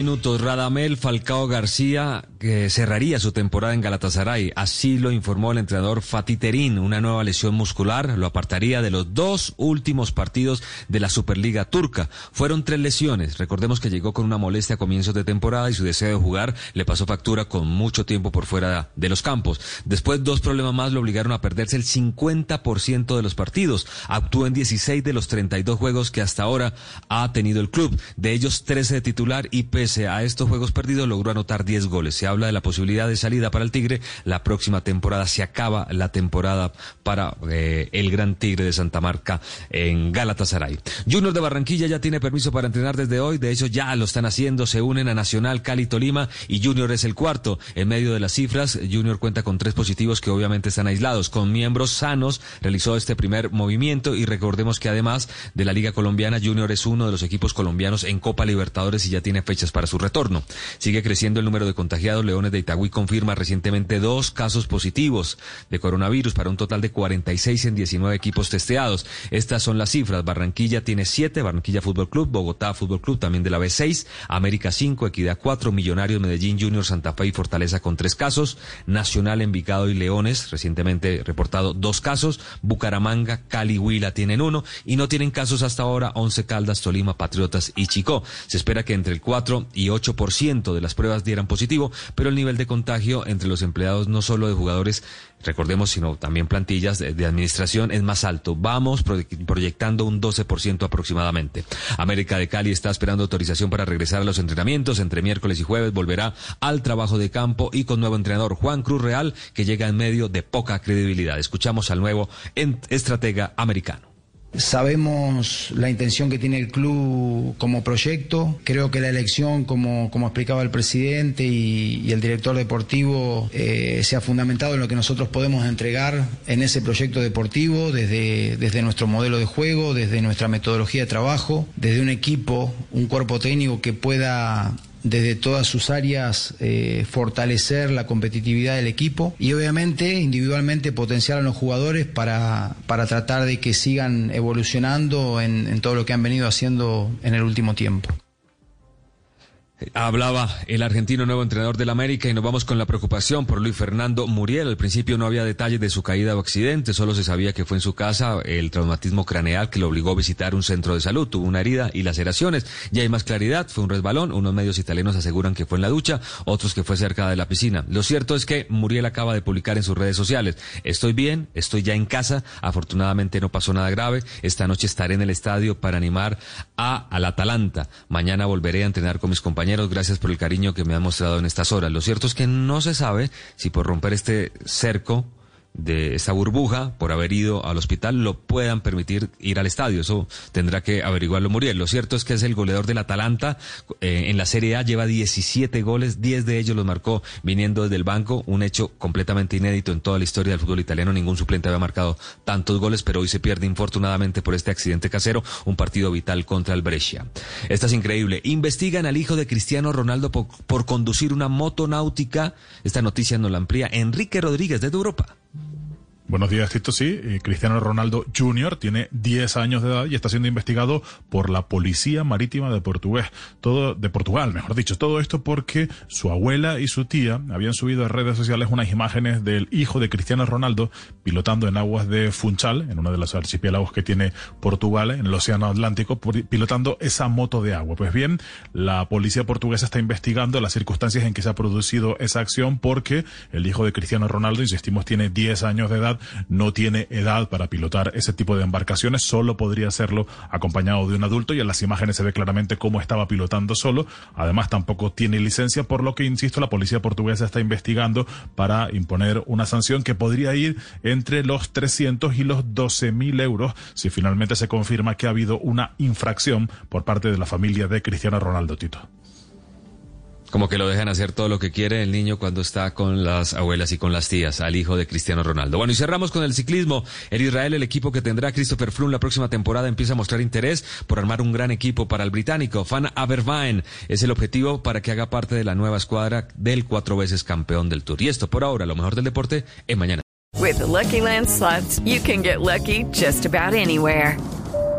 Minutos, Radamel Falcao García que cerraría su temporada en Galatasaray. Así lo informó el entrenador Fatih Terim. Una nueva lesión muscular lo apartaría de los dos últimos partidos de la Superliga Turca. Fueron tres lesiones. Recordemos que llegó con una molestia a comienzos de temporada y su deseo de jugar le pasó factura con mucho tiempo por fuera de los campos. Después, dos problemas más lo obligaron a perderse el 50% de los partidos. Actuó en 16 de los 32 juegos que hasta ahora ha tenido el club. De ellos, 13 de titular y a estos juegos perdidos logró anotar 10 goles. Se habla de la posibilidad de salida para el Tigre. La próxima temporada se acaba la temporada para eh, el Gran Tigre de Santa Marca en Galatasaray. Junior de Barranquilla ya tiene permiso para entrenar desde hoy. De hecho, ya lo están haciendo. Se unen a Nacional, Cali, Tolima y Junior es el cuarto. En medio de las cifras, Junior cuenta con tres positivos que obviamente están aislados. Con miembros sanos realizó este primer movimiento y recordemos que además de la Liga Colombiana, Junior es uno de los equipos colombianos en Copa Libertadores y ya tiene fechas para su retorno. Sigue creciendo el número de contagiados. Leones de Itagüí confirma recientemente dos casos positivos de coronavirus para un total de 46 en 19 equipos testeados. Estas son las cifras. Barranquilla tiene 7, Barranquilla Fútbol Club, Bogotá Fútbol Club también de la B6, América 5, Equidad 4, Millonarios, Medellín Junior, Santa Fe y Fortaleza con tres casos, Nacional, Envigado y Leones, recientemente reportado dos casos, Bucaramanga, Cali, Huila tienen uno y no tienen casos hasta ahora Once Caldas, Tolima, Patriotas y Chicó. Se espera que entre el 4 y 8% de las pruebas dieran positivo, pero el nivel de contagio entre los empleados no solo de jugadores, recordemos, sino también plantillas de, de administración es más alto. Vamos proyectando un 12% aproximadamente. América de Cali está esperando autorización para regresar a los entrenamientos. Entre miércoles y jueves volverá al trabajo de campo y con nuevo entrenador Juan Cruz Real, que llega en medio de poca credibilidad. Escuchamos al nuevo estratega americano. Sabemos la intención que tiene el club como proyecto. Creo que la elección, como, como explicaba el presidente y, el director deportivo, eh, se ha fundamentado en lo que nosotros podemos entregar en ese proyecto deportivo, desde, desde nuestro modelo de juego, desde nuestra metodología de trabajo, desde un equipo, un cuerpo técnico que pueda desde todas sus áreas eh, fortalecer la competitividad del equipo y obviamente individualmente potenciar a los jugadores para, para tratar de que sigan evolucionando en, en todo lo que han venido haciendo en el último tiempo. Hablaba el argentino nuevo entrenador del América y nos vamos con la preocupación por Luis Fernando Muriel. Al principio no había detalles de su caída o accidente, solo se sabía que fue en su casa el traumatismo craneal que lo obligó a visitar un centro de salud. Tuvo una herida y laceraciones. Ya hay más claridad, fue un resbalón. Unos medios italianos aseguran que fue en la ducha, otros que fue cerca de la piscina. Lo cierto es que Muriel acaba de publicar en sus redes sociales. Estoy bien, estoy ya en casa. Afortunadamente no pasó nada grave. Esta noche estaré en el estadio para animar a al Atalanta. Mañana volveré a entrenar con mis compañeros gracias por el cariño que me han mostrado en estas horas. Lo cierto es que no se sabe si por romper este cerco de esta burbuja por haber ido al hospital lo puedan permitir ir al estadio. Eso tendrá que averiguarlo Muriel. Lo cierto es que es el goleador del Atalanta. Eh, en la Serie A lleva 17 goles, 10 de ellos los marcó viniendo desde el banco. Un hecho completamente inédito en toda la historia del fútbol italiano. Ningún suplente había marcado tantos goles, pero hoy se pierde infortunadamente por este accidente casero. Un partido vital contra el Brescia. Esta es increíble. Investigan al hijo de Cristiano Ronaldo por, conducir una moto náutica. Esta noticia nos la amplía Enrique Rodríguez desde Europa. Buenos días, Tito. Sí, eh, Cristiano Ronaldo Jr. tiene 10 años de edad y está siendo investigado por la Policía Marítima de Portugués, todo de Portugal, mejor dicho. Todo esto porque su abuela y su tía habían subido a redes sociales unas imágenes del hijo de Cristiano Ronaldo pilotando en aguas de Funchal, en uno de los archipiélagos que tiene Portugal, en el Océano Atlántico, pilotando esa moto de agua. Pues bien, la policía portuguesa está investigando las circunstancias en que se ha producido esa acción porque el hijo de Cristiano Ronaldo, insistimos, tiene 10 años de edad no tiene edad para pilotar ese tipo de embarcaciones, solo podría hacerlo acompañado de un adulto y en las imágenes se ve claramente cómo estaba pilotando solo. Además tampoco tiene licencia, por lo que, insisto, la policía portuguesa está investigando para imponer una sanción que podría ir entre los 300 y los 12 mil euros si finalmente se confirma que ha habido una infracción por parte de la familia de Cristiano Ronaldo Tito. Como que lo dejan hacer todo lo que quiere el niño cuando está con las abuelas y con las tías, al hijo de Cristiano Ronaldo. Bueno, y cerramos con el ciclismo. En Israel, el equipo que tendrá Christopher Froome la próxima temporada empieza a mostrar interés por armar un gran equipo para el británico. Fan Abervine es el objetivo para que haga parte de la nueva escuadra del cuatro veces campeón del Tour. Y esto por ahora, lo mejor del deporte en mañana. With the Lucky Land slots, you can get lucky just about anywhere.